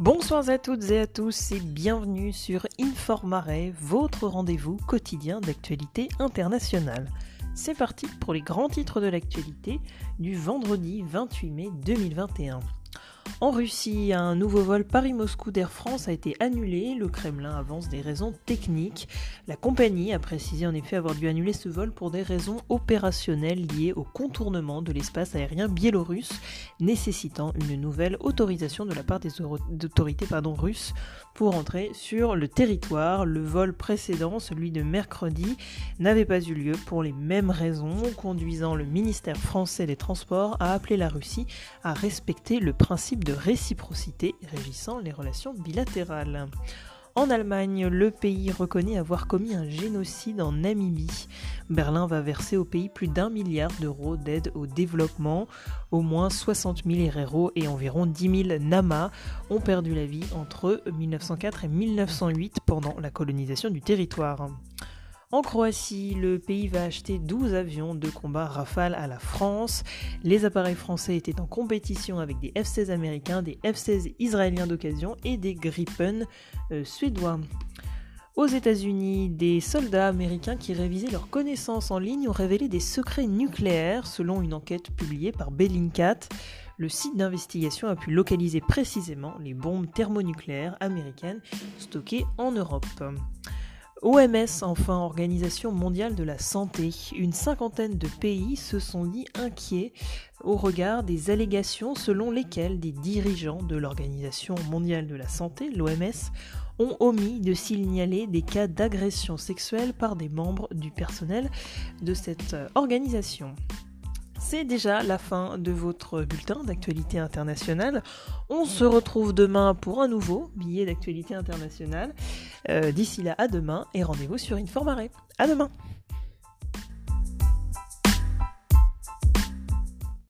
Bonsoir à toutes et à tous et bienvenue sur Informare, votre rendez-vous quotidien d'actualité internationale. C'est parti pour les grands titres de l'actualité du vendredi 28 mai 2021. En Russie, un nouveau vol Paris-Moscou d'Air France a été annulé. Le Kremlin avance des raisons techniques. La compagnie a précisé en effet avoir dû annuler ce vol pour des raisons opérationnelles liées au contournement de l'espace aérien biélorusse, nécessitant une nouvelle autorisation de la part des autorités russes pour entrer sur le territoire. Le vol précédent, celui de mercredi, n'avait pas eu lieu pour les mêmes raisons, conduisant le ministère français des Transports à appeler la Russie à respecter le principe de réciprocité régissant les relations bilatérales. En Allemagne, le pays reconnaît avoir commis un génocide en Namibie. Berlin va verser au pays plus d'un milliard d'euros d'aide au développement. Au moins 60 000 héros et environ 10 000 Nama ont perdu la vie entre 1904 et 1908 pendant la colonisation du territoire. En Croatie, le pays va acheter 12 avions de combat Rafale à la France. Les appareils français étaient en compétition avec des F-16 américains, des F-16 israéliens d'occasion et des Gripen euh, suédois. Aux États-Unis, des soldats américains qui révisaient leurs connaissances en ligne ont révélé des secrets nucléaires selon une enquête publiée par Bellingcat. Le site d'investigation a pu localiser précisément les bombes thermonucléaires américaines stockées en Europe. OMS, enfin Organisation mondiale de la santé, une cinquantaine de pays se sont dit inquiets au regard des allégations selon lesquelles des dirigeants de l'Organisation mondiale de la santé, l'OMS, ont omis de signaler des cas d'agression sexuelle par des membres du personnel de cette organisation. C'est déjà la fin de votre bulletin d'actualité internationale. On se retrouve demain pour un nouveau billet d'actualité internationale. Euh, d'ici là, à demain et rendez-vous sur Informare. À demain!